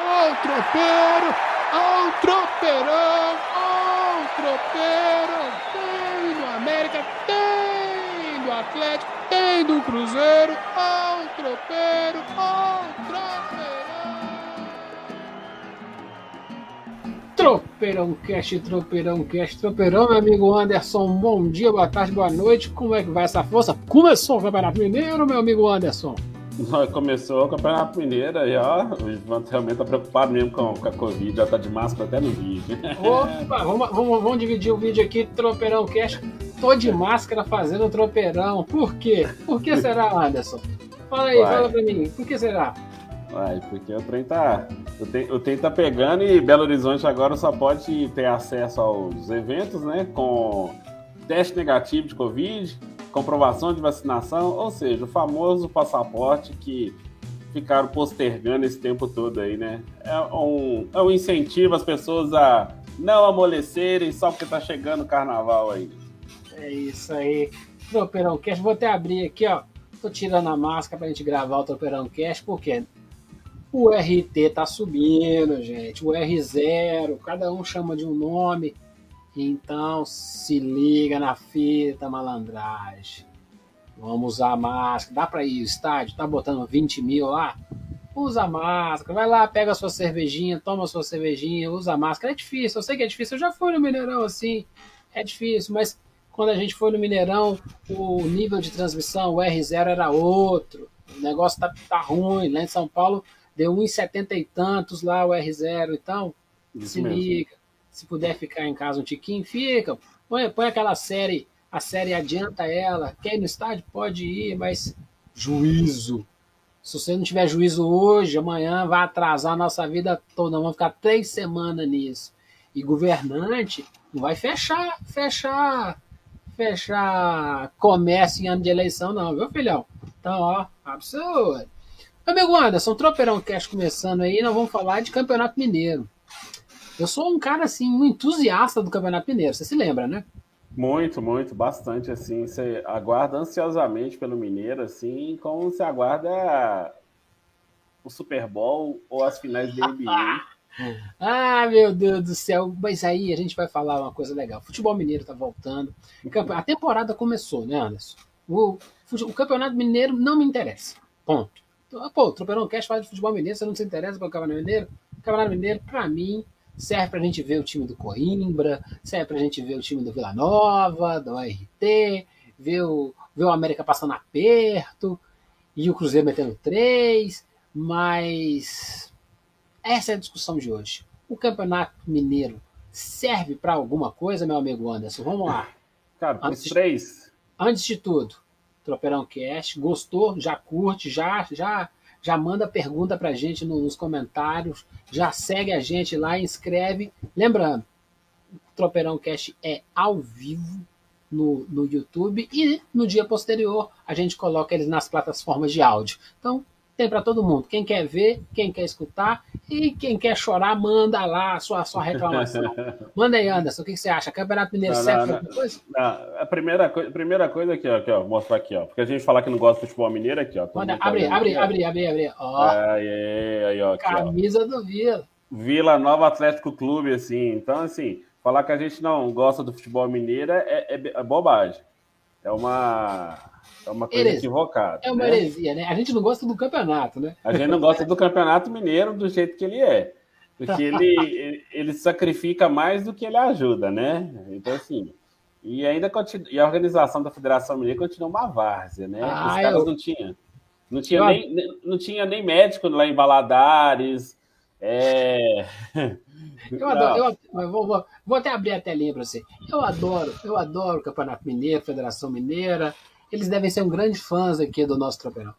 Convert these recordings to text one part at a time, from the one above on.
Ó o tropeiro, ó o tropeirão, ó o tropeiro. Tem do América, tem do Atlético, tem do Cruzeiro, ó o tropeiro, ó o tropeirão. Tropeirão Cast, Tropeirão Cast, Tropeirão, meu amigo Anderson, bom dia, boa tarde, boa noite, como é que vai essa força? Começou o Campeonato Mineiro, meu amigo Anderson. Começou o Campeonato Mineiro aí, ó. O Ivan realmente tá preocupado mesmo com, com a Covid, já tá de máscara até no vídeo. Opa, vamos, vamos, vamos dividir o vídeo aqui, Tropeirão Cash. Tô de máscara fazendo tropeirão. Por quê? Por que será, Anderson? Fala aí, Vai. fala pra mim. Por que será? Vai, porque o trem tá. O trem, o trem tá pegando e Belo Horizonte agora só pode ter acesso aos eventos, né? Com teste negativo de Covid, comprovação de vacinação, ou seja, o famoso passaporte que ficaram postergando esse tempo todo aí, né? É um, é um incentivo às pessoas a não amolecerem só porque tá chegando o carnaval aí. É isso aí. Tropeirão Cash, vou até abrir aqui, ó. Tô tirando a máscara pra gente gravar o Tropeirão Cash, porque o RT tá subindo, gente. O R0, cada um chama de um nome. Então se liga na fita, malandragem. Vamos usar máscara. Dá pra ir ao estádio? Tá botando 20 mil lá? Usa máscara. Vai lá, pega a sua cervejinha, toma a sua cervejinha, usa máscara. É difícil, eu sei que é difícil. Eu já fui no Mineirão assim. É difícil, mas quando a gente foi no Mineirão, o nível de transmissão, o R0 era outro. O negócio tá, tá ruim. Lá em São Paulo deu 1,70 e tantos lá o R0. Então, Isso se mesmo. liga. Se puder ficar em casa um tiquinho, fica. Põe, põe aquela série, a série adianta ela. Quer ir no estádio? Pode ir, mas juízo. Se você não tiver juízo hoje, amanhã vai atrasar a nossa vida toda. Vamos ficar três semanas nisso. E governante não vai fechar, fechar, fechar comércio em ano de eleição, não, viu, filhão? Então, ó, absurdo. Meu amigo Anderson, Tropeirão Cast começando aí, nós vamos falar de Campeonato Mineiro. Eu sou um cara, assim, um entusiasta do Campeonato Mineiro, você se lembra, né? Muito, muito, bastante, assim, você aguarda ansiosamente pelo Mineiro, assim, como você aguarda o Super Bowl ou as finais da NBA. Ah, meu Deus do céu. Mas aí a gente vai falar uma coisa legal. Futebol Mineiro tá voltando. A temporada começou, né, Anderson? O, o Campeonato Mineiro não me interessa. Ponto. Pô, o Tropeirão Cash fala de futebol mineiro, você não se interessa pelo Campeonato Mineiro? O Campeonato Mineiro, pra mim, serve pra gente ver o time do Coimbra, serve pra gente ver o time do Vila Nova, do RT, ver o, ver o América passando aperto e o Cruzeiro metendo três, mas essa é a discussão de hoje. O Campeonato Mineiro serve pra alguma coisa, meu amigo Anderson? Vamos lá. Cara, Antes de- três, Antes de tudo, Tropeirão Cast, gostou? Já curte, já, já, já manda pergunta pra gente no- nos comentários, já segue a gente lá, inscreve. Lembrando, o Tropeirão Cast é ao vivo no, no YouTube e no dia posterior a gente coloca eles nas plataformas de áudio. Então, tem pra todo mundo. Quem quer ver, quem quer escutar e quem quer chorar, manda lá a sua, a sua reclamação. Manda aí, Anderson, o que, que você acha? Campeonato Mineiro Não, serve não, coisa? Não, a primeira, coi- primeira coisa aqui, ó, aqui, ó, vou mostrar aqui, ó. Porque a gente falar que não gosta de futebol mineiro aqui, ó. Manda, mundo tá abre, abre, aqui, ó. abre, abre, abre. Ó, Aí, aí, aí, ó, aqui, ó. camisa do Vila. Vila Nova Atlético Clube, assim. Então, assim, falar que a gente não gosta do futebol mineiro é, é- é bobagem. É uma, é uma coisa Heresia. equivocada. É uma né? heresia, né? A gente não gosta do campeonato, né? A gente não gosta do campeonato mineiro do jeito que ele é. Porque ele, ele, ele sacrifica mais do que ele ajuda, né? Então, assim. E ainda continua, e a organização da Federação Mineira continua uma várzea, né? Ah, Os caras eu- não tinham. Não tinha, Eu- nem, não tinha nem médico lá em Valadares. É... Eu adoro, eu, vou, vou, vou até abrir a telinha para você. Eu adoro, eu adoro o Campeonato Mineiro, Federação Mineira. Eles devem ser um grande fãs aqui do nosso tropeirão.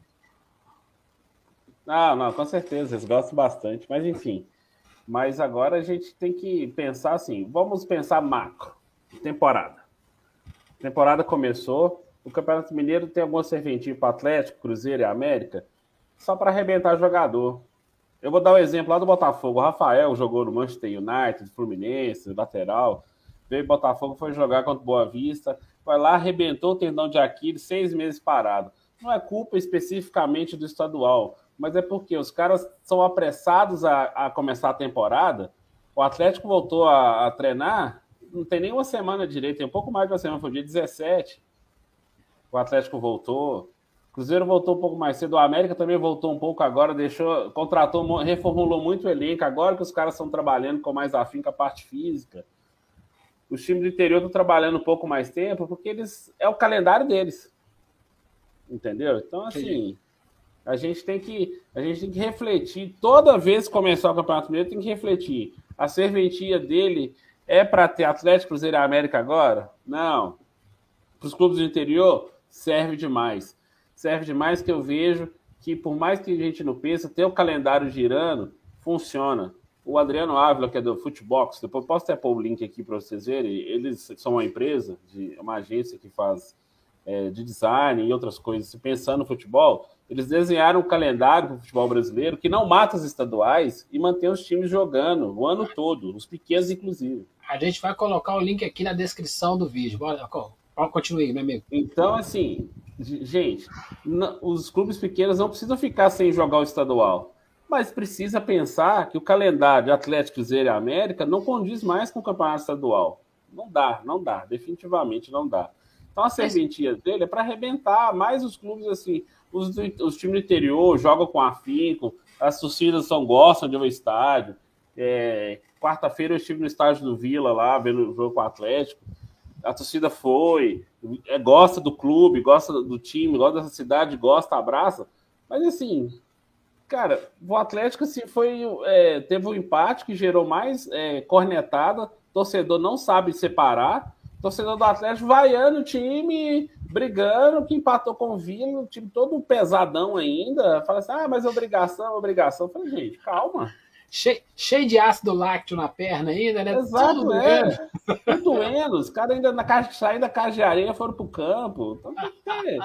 Não, não, com certeza, eles gostam bastante, mas enfim. Mas agora a gente tem que pensar assim, vamos pensar macro, temporada. Temporada começou, o Campeonato Mineiro tem alguma serventia para Atlético, Cruzeiro e América, só para arrebentar jogador. Eu vou dar um exemplo lá do Botafogo. O Rafael jogou no Manchester United, Fluminense, lateral. Veio Botafogo, foi jogar contra o Boa Vista. Vai lá, arrebentou o tendão de Aquiles, seis meses parado. Não é culpa especificamente do estadual. mas é porque os caras são apressados a, a começar a temporada. O Atlético voltou a, a, treinar, não tem nem uma semana direito, tem um pouco mais de uma semana, foi dia 17. O Atlético voltou. O Cruzeiro voltou um pouco mais cedo. O América também voltou um pouco agora, deixou, contratou, reformulou muito o elenco. Agora que os caras estão trabalhando com mais afinco a parte física. Os times do interior estão trabalhando um pouco mais tempo, porque eles é o calendário deles. Entendeu? Então, assim, a gente tem que a gente tem que refletir. Toda vez que começar o Campeonato Mineiro, tem que refletir. A serventia dele é para ter Atlético, Cruzeiro e América agora? Não. Para os clubes do interior, serve demais. Serve demais que eu vejo que, por mais que a gente não pense, ter o calendário girando funciona. O Adriano Ávila, que é do Footbox, depois posso até pôr o link aqui para vocês verem. Eles são uma empresa, de, uma agência que faz é, de design e outras coisas, pensando no futebol, eles desenharam um calendário para o futebol brasileiro que não mata os estaduais e mantém os times jogando o ano todo, os pequenos, inclusive. A gente vai colocar o link aqui na descrição do vídeo. Bora, continue, meu amigo. Então, assim, gente, os clubes pequenos não precisam ficar sem jogar o estadual. Mas precisa pensar que o calendário Atlético, Cruzeiro e América não condiz mais com o campeonato estadual. Não dá, não dá, definitivamente não dá. Então a serventia dele é para arrebentar mais os clubes assim. Os, os times do interior jogam com afinco, as torcidas são, gostam de ao estádio. É, Quarta-feira eu estive no estádio do Vila lá, vendo o jogo com o Atlético. A torcida foi, é, gosta do clube, gosta do time, gosta dessa cidade, gosta, abraça. Mas assim, cara, o Atlético assim, foi, é, teve um empate que gerou mais é, cornetada, torcedor não sabe separar torcedor do Atlético vaiando o time, brigando, que empatou com o Vila, o time todo pesadão ainda. Fala assim: ah, mas obrigação, obrigação. Eu falei, gente, calma. Cheio, cheio de ácido lácteo na perna ainda, né? Exato, tudo é. Doendo. Tudo doendo. Os caras ainda na casa, saindo da casa de areia foram pro campo. Então tem que ter,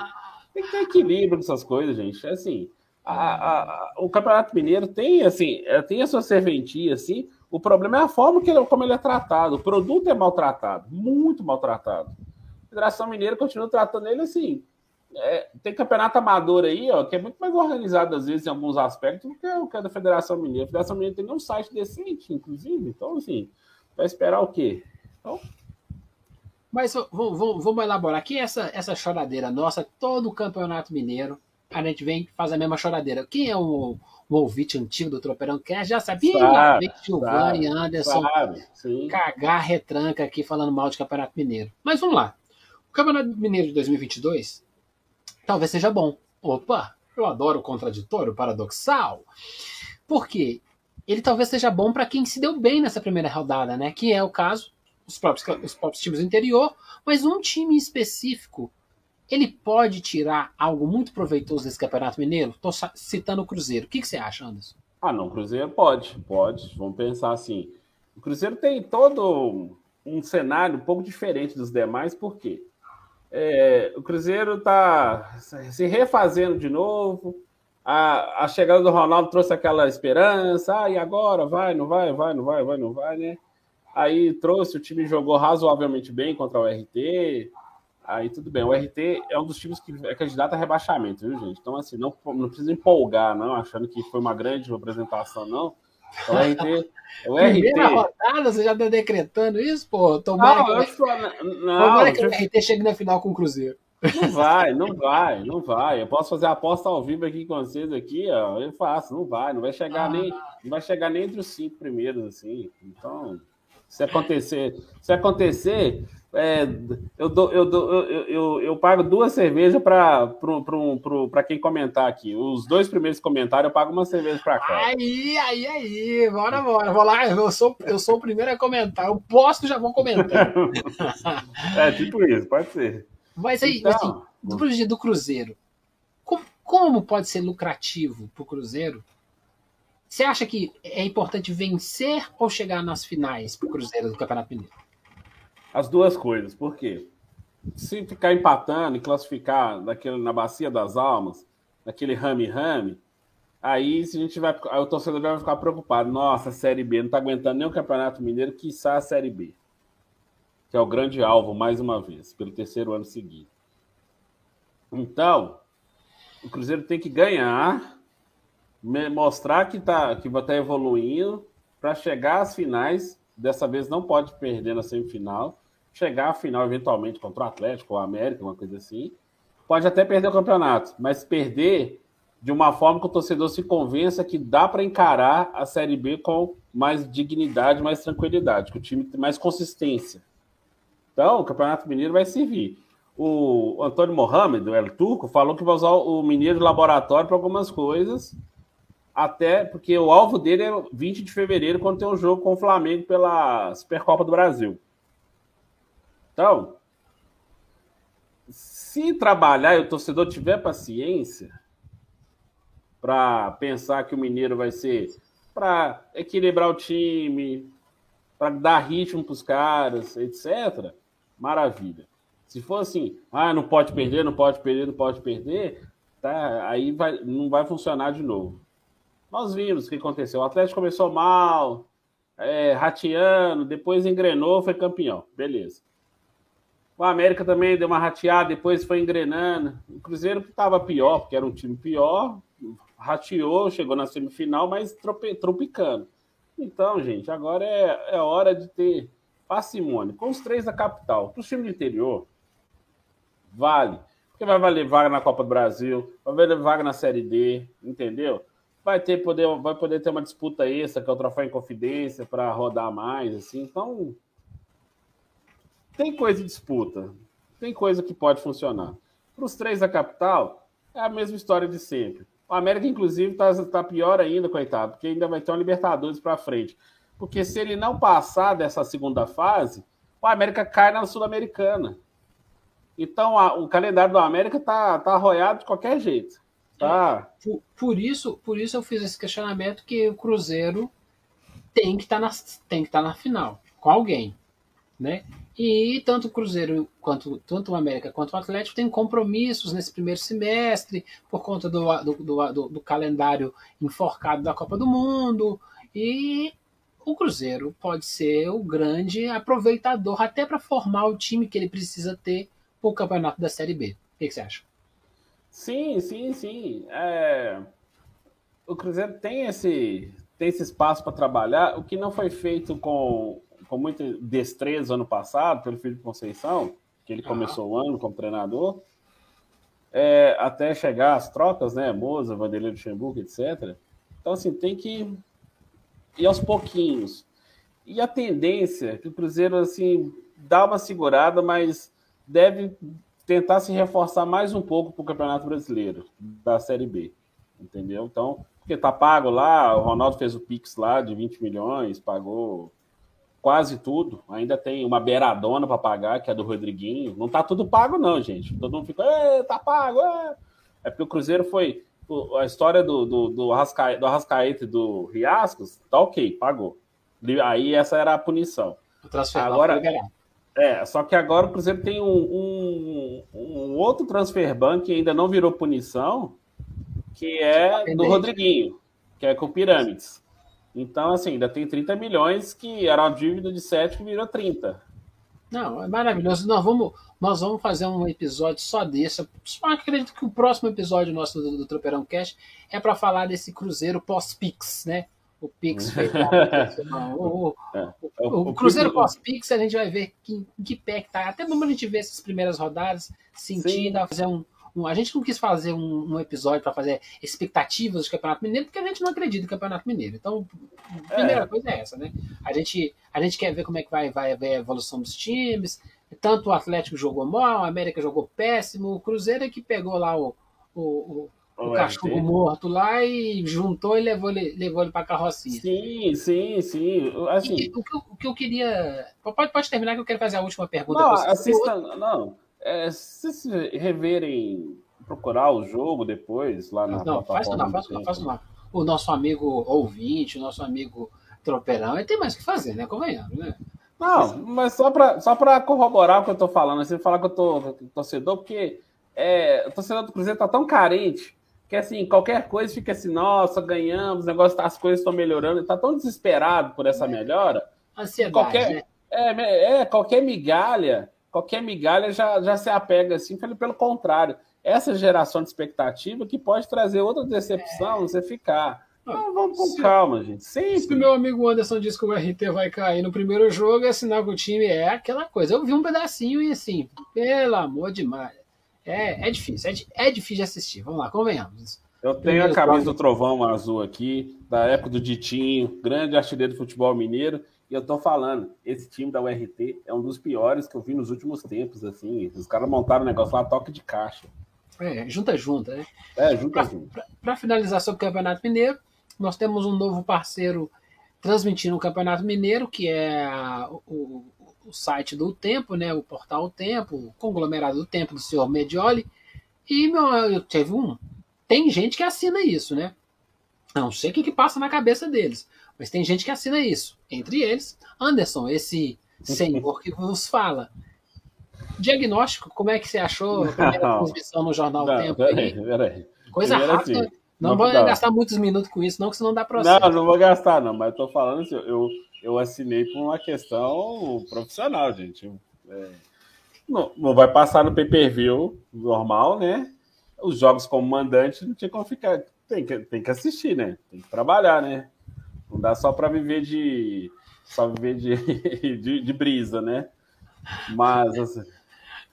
tem que ter equilíbrio nessas coisas, gente. É assim, a, a, o Campeonato Mineiro tem, assim, é, tem a sua serventia, assim, o problema é a forma que ele, como ele é tratado. O produto é maltratado, muito maltratado. A Federação Mineira continua tratando ele assim. É, tem campeonato amador aí, ó, que é muito mais organizado, às vezes, em alguns aspectos, do que o que é da Federação Mineira. A Federação Mineira tem um site decente, inclusive. Então, assim, vai esperar o quê? Então. Mas vamos, vamos elaborar aqui essa, essa choradeira nossa, todo o campeonato mineiro. A gente vem faz a mesma choradeira. Quem é o, o ouvinte antigo do Tropeirão Cast já sabia sabe, Gilvan e Anderson sabe, cagar retranca aqui falando mal de Campeonato Mineiro. Mas vamos lá. O Campeonato Mineiro de 2022 talvez seja bom. Opa, eu adoro o contraditório, o paradoxal. Por quê? Ele talvez seja bom para quem se deu bem nessa primeira rodada, né? Que é o caso os próprios, os próprios times do interior, mas um time específico ele pode tirar algo muito proveitoso desse Campeonato Mineiro? Estou citando o Cruzeiro. O que, que, você acha, Anderson? Ah, não, Cruzeiro pode, pode. Vamos pensar assim. O Cruzeiro tem todo um cenário um pouco diferente dos demais, por quê? É, o Cruzeiro está se refazendo de novo. A, a chegada do Ronaldo trouxe aquela esperança. Ah, e agora? Vai, não vai, vai, não vai, vai, não vai, né? Aí trouxe, o time jogou razoavelmente bem contra o RT. Aí tudo bem. O RT é um dos times que é candidato a rebaixamento, viu, gente? Então, assim, não, não precisa empolgar, não, achando que foi uma grande apresentação, não. Então, o RT. O Primeira RT... rodada, você já está decretando isso, pô? Tomara não, que, eu não, Tomara que o RT chegue na final com o Cruzeiro. Não vai, não vai, não vai. Eu posso fazer a aposta ao vivo aqui com vocês aqui, ó. Eu faço, não vai, não vai chegar ah. nem, não vai chegar nem entre os cinco primeiros, assim. Então, se acontecer, se acontecer, é, eu, dou, eu, dou, eu, eu, eu, pago duas cervejas para quem comentar aqui. Os dois primeiros comentários eu pago uma cerveja para cá. Aí, aí, aí, bora, bora. Vou lá, eu sou, eu sou o primeiro a comentar. Eu posto, já vou comentar. é, tipo isso, pode ser. Mas aí, então, assim, do, do Cruzeiro, como, como pode ser lucrativo para o Cruzeiro? Você acha que é importante vencer ou chegar nas finais para o Cruzeiro do Campeonato Mineiro? As duas coisas. Por quê? Se ficar empatando e classificar naquele, na bacia das almas, naquele rame-rame, aí se a gente vai. Aí o torcedor vai ficar preocupado. Nossa, a Série B não está aguentando nem o Campeonato Mineiro, quiçá a Série B. Que é o grande alvo, mais uma vez, pelo terceiro ano seguinte. Então, o Cruzeiro tem que ganhar mostrar que tá que vai estar tá evoluindo para chegar às finais. Dessa vez não pode perder na semifinal. Chegar à final eventualmente contra o Atlético ou América, uma coisa assim. Pode até perder o campeonato, mas perder de uma forma que o torcedor se convença que dá para encarar a Série B com mais dignidade, mais tranquilidade, que o time tem mais consistência. Então, o Campeonato Mineiro vai servir. O Antônio Mohamed, o El Turco, falou que vai usar o Mineiro de laboratório para algumas coisas até porque o alvo dele é 20 de fevereiro, quando tem um jogo com o Flamengo pela Supercopa do Brasil. Então, se trabalhar e o torcedor tiver paciência para pensar que o Mineiro vai ser para equilibrar o time, para dar ritmo para os caras, etc., maravilha. Se for assim, ah, não pode perder, não pode perder, não pode perder, tá, aí vai, não vai funcionar de novo. Nós vimos o que aconteceu. O Atlético começou mal, é, rateando, depois engrenou, foi campeão. Beleza. O América também deu uma rateada, depois foi engrenando. O Cruzeiro estava pior, porque era um time pior, rateou, chegou na semifinal, mas tropicando. Então, gente, agora é, é hora de ter parcimônia. Com os três da capital. Para o time do interior, vale. Porque vai valer vaga na Copa do Brasil, vai valer vaga na Série D, entendeu? Vai ter poder, vai poder ter uma disputa extra, que é o troféu em confidência, para rodar mais, assim. Então, tem coisa de disputa, tem coisa que pode funcionar. Para os três da capital, é a mesma história de sempre. O América, inclusive, está tá pior ainda, coitado, porque ainda vai ter um Libertadores para frente. Porque se ele não passar dessa segunda fase, o América cai na Sul-Americana. Então, a, o calendário do América tá, tá arroiado de qualquer jeito. Tá. Por, por, isso, por isso eu fiz esse questionamento que o Cruzeiro tem que tá estar tá na final com alguém, né? E tanto o Cruzeiro quanto tanto o América quanto o Atlético têm compromissos nesse primeiro semestre por conta do, do, do, do calendário enforcado da Copa do Mundo e o Cruzeiro pode ser o grande aproveitador até para formar o time que ele precisa ter para o campeonato da Série B. O que, que você acha? Sim, sim, sim. É... O Cruzeiro tem esse, tem esse espaço para trabalhar, o que não foi feito com, com muita destreza ano passado pelo Felipe Conceição, que ele começou o ano como treinador, é, até chegar às trocas, né? Moza, Vanderlei Luxemburgo, etc. Então, assim, tem que ir aos pouquinhos. E a tendência é que o Cruzeiro, assim, dá uma segurada, mas deve tentar se reforçar mais um pouco para o Campeonato Brasileiro, da Série B. Entendeu? Então, porque tá pago lá, o Ronaldo fez o Pix lá de 20 milhões, pagou quase tudo. Ainda tem uma beiradona para pagar, que é do Rodriguinho. Não tá tudo pago, não, gente. Todo mundo fica, tá pago. É. é porque o Cruzeiro foi. A história do, do, do, Arrascaeta, do Arrascaeta e do Riascos, tá ok, pagou. Aí essa era a punição. Agora, é, só que agora o Cruzeiro tem um, um, um outro transfer ban que ainda não virou punição, que é do Rodriguinho, que é com Pirâmides. Então, assim, ainda tem 30 milhões que era uma dívida de 7 que virou 30. Não, é maravilhoso. Nós vamos, nós vamos fazer um episódio só desse. Só acredito que o próximo episódio nosso do, do Tropeirão Cash é para falar desse Cruzeiro pós-Pix, né? o Pix feito o, é, o, o, o, Cruzeiro pós-Pix, a gente vai ver que, em que pé que tá. Até vamos a gente ver essas primeiras rodadas, sentindo, fazer um, um, A gente não quis fazer um, um episódio para fazer expectativas do Campeonato Mineiro, porque a gente não acredita no Campeonato Mineiro. Então, a primeira é. coisa é essa, né? A gente, a gente quer ver como é que vai, vai ver a evolução dos times. Tanto o Atlético jogou mal, a América jogou péssimo, o Cruzeiro é que pegou lá o, o, o cachorro morto lá e juntou e levou ele, levou ele para carrocinha. Sim, sim, sim. Assim, e, o, que eu, o, que eu, queria. Pode, pode terminar que eu quero fazer a última pergunta. Não, assista, não. É, se vocês reverem, procurar o jogo depois lá na não, Faz não, faz não, faz não. O nosso amigo ouvinte, o nosso amigo tropeirão, ele tem mais o que fazer, né? Convenhamos, né? Não, mas só para só corroborar o que eu tô falando, assim, falar que eu tô torcedor, porque é, o torcedor do Cruzeiro tá tão carente que assim, qualquer coisa fica assim, nossa, ganhamos, negócio, tá, as coisas estão melhorando, está tão desesperado por essa melhora. Ansiedade, qualquer, né? é, é, qualquer migalha, qualquer migalha já, já se apega assim, pelo, pelo contrário. essa geração de expectativa que pode trazer outra decepção, é. você ficar. Não, vamos com se, calma, gente. Sempre. Se o meu amigo Anderson disse que o RT vai cair no primeiro jogo, é sinal que o time é aquela coisa. Eu vi um pedacinho e assim, pelo amor de Deus. É, é difícil, é, é difícil de assistir. Vamos lá, convenhamos. Eu tenho a camisa do Trovão Azul aqui, da época do Ditinho, grande artilheiro do futebol mineiro. E eu tô falando, esse time da URT é um dos piores que eu vi nos últimos tempos, assim. Os caras montaram um negócio lá, toque de caixa. É, junta junta, né? É, junta pra, junta. Para finalizar sobre o Campeonato Mineiro, nós temos um novo parceiro transmitindo o Campeonato Mineiro, que é o, o site do Tempo, né? O portal Tempo, o conglomerado do Tempo do senhor Medioli. E meu, eu teve um. Tem gente que assina isso, né? Não sei o que, que passa na cabeça deles. Mas tem gente que assina isso. Entre eles, Anderson, esse senhor que vos fala. Diagnóstico, como é que você achou a primeira transmissão no Jornal não, Tempo? Peraí, peraí. Coisa Primeiro rápida. Assim, não, não vou não. gastar muitos minutos com isso, não, que senão dá processo. Não, não vou gastar, não, mas eu tô falando assim, eu, eu assinei por uma questão profissional, gente. É, não, não vai passar no pay-per-view normal, né? Os jogos como mandante não tinha como ficar. Tem que, tem que assistir, né? Tem que trabalhar, né? Não dá só para viver de só viver de, de, de, brisa, né? Mas assim,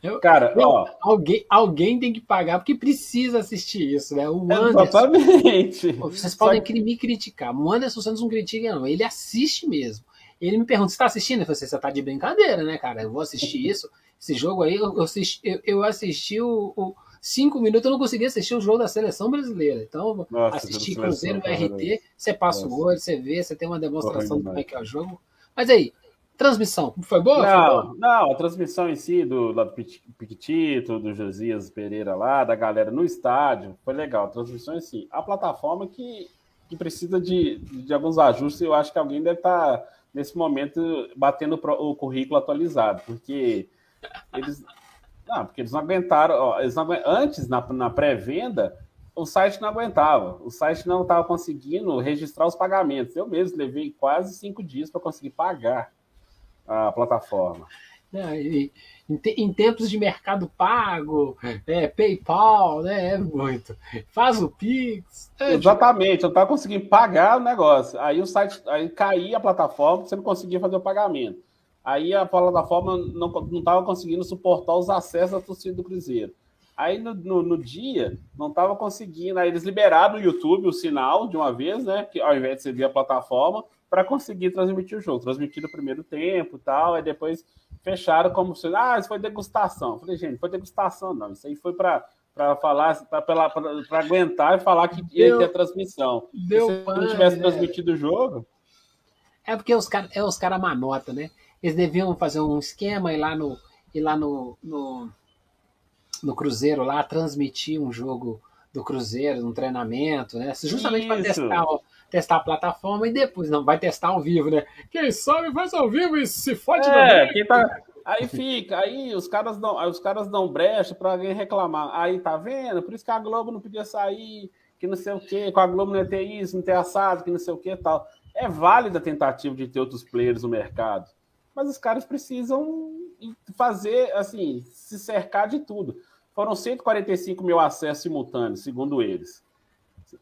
eu, cara, eu, ó, alguém, alguém tem que pagar porque precisa assistir isso, né? O Anderson, exatamente. Vocês podem que... me criticar. O Anderson Santos não critica, não. Ele assiste mesmo. Ele me pergunta: você está assistindo? Eu falei: você está de brincadeira, né, cara? Eu vou assistir isso. Esse jogo aí, eu assisti, eu, eu assisti o, o cinco minutos eu não consegui assistir o jogo da seleção brasileira. Então, Nossa, assistir Cruzeiro RT, você passa Nossa. o olho, você vê, você tem uma demonstração do como é que é o jogo. Mas aí, transmissão, foi boa? Não, foi boa? não, a transmissão em si, do, do Piquitito, do Josias Pereira lá, da galera no estádio, foi legal. A transmissão em si. A plataforma que, que precisa de, de alguns ajustes, eu acho que alguém deve estar, tá, nesse momento, batendo o currículo atualizado, porque eles não, porque eles não aguentaram. Ó, eles não Antes, na, na pré-venda, o site não aguentava. O site não estava conseguindo registrar os pagamentos. Eu mesmo levei quase cinco dias para conseguir pagar a plataforma. E, em, em, tempos de mercado pago, é, PayPal, né? É muito. Faz o Pix. É, Exatamente, eu não estava conseguindo pagar o negócio. Aí o site aí caía a plataforma, você não conseguia fazer o pagamento. Aí a plataforma não estava conseguindo suportar os acessos da torcida do Cruzeiro. Aí no, no, no dia não estava conseguindo. Aí eles liberaram no YouTube o sinal de uma vez, né? Que ao invés de ser via plataforma, para conseguir transmitir o jogo. Transmitir o primeiro tempo e tal. Aí depois fecharam como se. Ah, isso foi degustação. Eu falei, gente, foi degustação, não. Isso aí foi para para falar, para aguentar e falar que ia deu, ter transmissão. Deu se não tivesse né? transmitido o jogo. É porque os caras é os cara manota, né? Eles deviam fazer um esquema e lá no ir lá no, no, no Cruzeiro lá transmitir um jogo do Cruzeiro, um treinamento, né? Justamente para testar, testar a plataforma e depois não vai testar ao vivo, né? Quem sabe faz ao vivo e se fode é, tá... Aí fica, aí os caras dão, os caras dão brecha para alguém reclamar. Aí tá vendo? Por isso que a Globo não podia sair, que não sei o quê, com a Globo não ia ter isso, não ter assado, que não sei o quê tal. É válida a tentativa de ter outros players no mercado mas os caras precisam fazer, assim, se cercar de tudo. Foram 145 mil acessos simultâneos, segundo eles.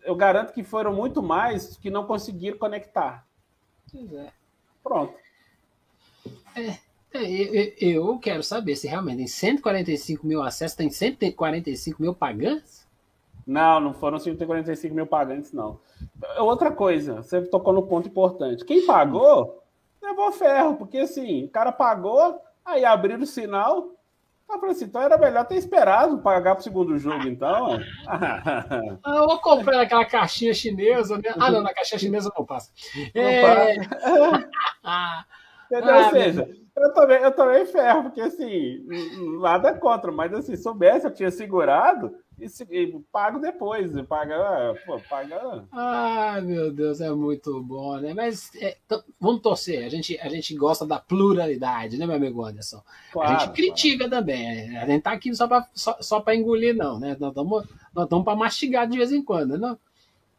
Eu garanto que foram muito mais que não conseguiram conectar. Pois é. Pronto. É, é, eu, quero saber se realmente em 145 mil acessos tem 145 mil pagantes? Não, não foram 145 mil pagantes, não. Outra coisa, você tocou no ponto importante. Quem pagou levou ferro, porque assim, o cara pagou, aí abriram o sinal. Eu falei assim, então era melhor ter esperado pagar pro segundo jogo, então. ah, eu vou comprar naquela caixinha chinesa, né? Ah, não, na caixinha chinesa não passa. É... Passa. Entendeu? Ah, Ou seja, eu também, eu também ferro, porque assim, nada contra, mas assim, soubesse, eu tinha segurado, e, e pago depois, paga, pô, paga. Ah, meu Deus, é muito bom, né? Mas é, vamos torcer, a gente, a gente gosta da pluralidade, né, meu amigo Anderson? Claro, a gente critica claro. também, a gente tá aqui só para só, só engolir, não, né? Nós estamos nós para mastigar de vez em quando, não?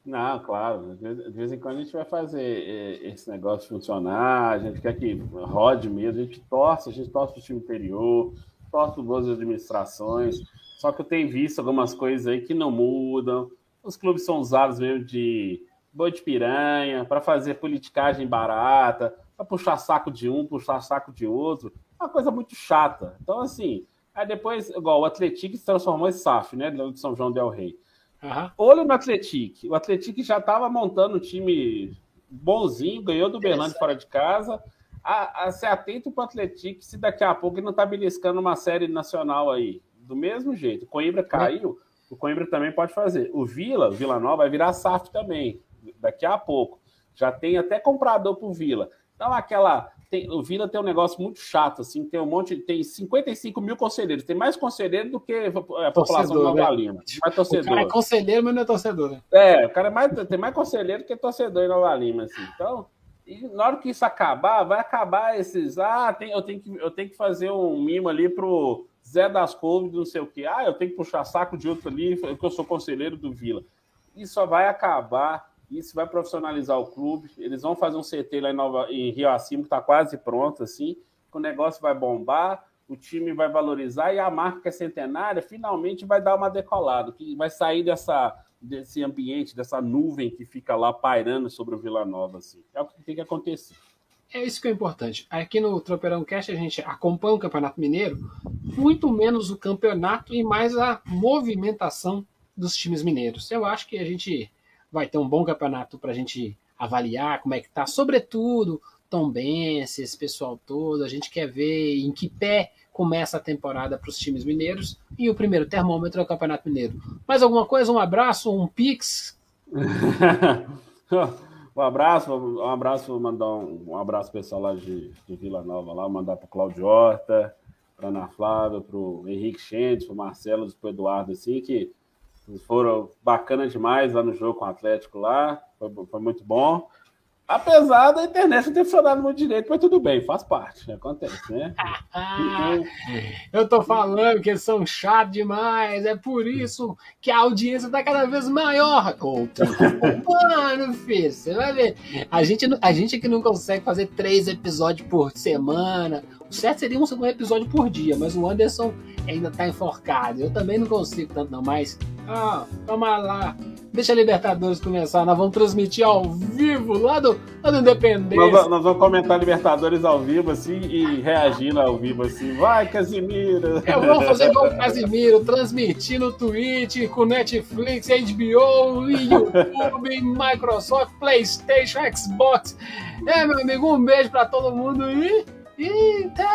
Não, claro. De vez em quando a gente vai fazer é, esse negócio funcionar, a gente quer que rode mesmo, a gente torce, a gente torce para o time interior, torce para boas administrações. Só que eu tenho visto algumas coisas aí que não mudam. Os clubes são usados mesmo de boi de piranha, para fazer politicagem barata, para puxar saco de um, puxar saco de outro. É uma coisa muito chata. Então, assim, aí depois, igual o Atlético se transformou em SAF, né? De São João Del Rey. Uhum. Olho no Atlético. O Atlético já estava montando um time bonzinho, ganhou do Berlândia fora de casa. A, a ser atento para o Atlético se daqui a pouco ele não está beliscando uma série nacional aí. Do mesmo jeito. O Coimbra caiu, o Coimbra também pode fazer. O Vila, Vila Nova, vai virar SAF também, daqui a pouco. Já tem até comprador para o Vila. Então, aquela. Tem, o Vila tem um negócio muito chato, assim, tem um monte, tem 55 mil conselheiros, tem mais conselheiro do que a população torcedor, de Nova né? Lima. Mais torcedor. O cara é conselheiro, mas não é torcedor, né? É, o cara é mais, tem mais conselheiro que torcedor em Nova Lima, assim. Então, e na hora que isso acabar, vai acabar esses. Ah, tem, eu, tenho que, eu tenho que fazer um mimo ali pro Zé das Couves, não sei o quê. Ah, eu tenho que puxar saco de outro ali, porque eu sou conselheiro do Vila. Isso só vai acabar isso vai profissionalizar o clube. Eles vão fazer um CT lá em, Nova, em Rio Acima, que está quase pronto, assim. O negócio vai bombar, o time vai valorizar e a marca que é centenária finalmente vai dar uma decolada, que vai sair dessa, desse ambiente, dessa nuvem que fica lá pairando sobre o Vila Nova. Assim. É o que tem que acontecer. É isso que é importante. Aqui no Tropeirão Cast a gente acompanha o Campeonato Mineiro, muito menos o campeonato e mais a movimentação dos times mineiros. Eu acho que a gente vai ter um bom campeonato para a gente avaliar como é que tá, sobretudo Tom Benz, esse pessoal todo. A gente quer ver em que pé começa a temporada para os times mineiros e o primeiro termômetro é o Campeonato Mineiro. Mais alguma coisa? Um abraço, um pix? um abraço, um abraço, vou mandar um, um abraço pessoal lá de, de Vila Nova lá, mandar para o Claudio Horta, para Ana Flávia, para o Henrique Chentes, para o Marcelo, para o Eduardo, assim, que foram bacana demais lá no jogo com o Atlético lá. Foi, foi muito bom. Apesar da internet não ter funcionado muito direito, mas tudo bem, faz parte, acontece, né? eu tô falando que eles são chatos demais, é por isso que a audiência tá cada vez maior. Mano, filho, você vai ver. A gente, a gente que não consegue fazer três episódios por semana, o certo seria um episódio por dia, mas o Anderson ainda tá enforcado. Eu também não consigo tanto não, mas ah, toma lá. Deixa a Libertadores começar. Nós vamos transmitir ao vivo lá do, lá do Independência. Nós, nós, vamos comentar Libertadores ao vivo, assim, e reagindo ao vivo, assim. Vai, Casimiro! Eu vou fazer igual o Casimiro, transmitir no Twitch, com Netflix, HBO, YouTube, Microsoft, Playstation, Xbox. É, meu amigo, um beijo pra todo mundo e... Inter!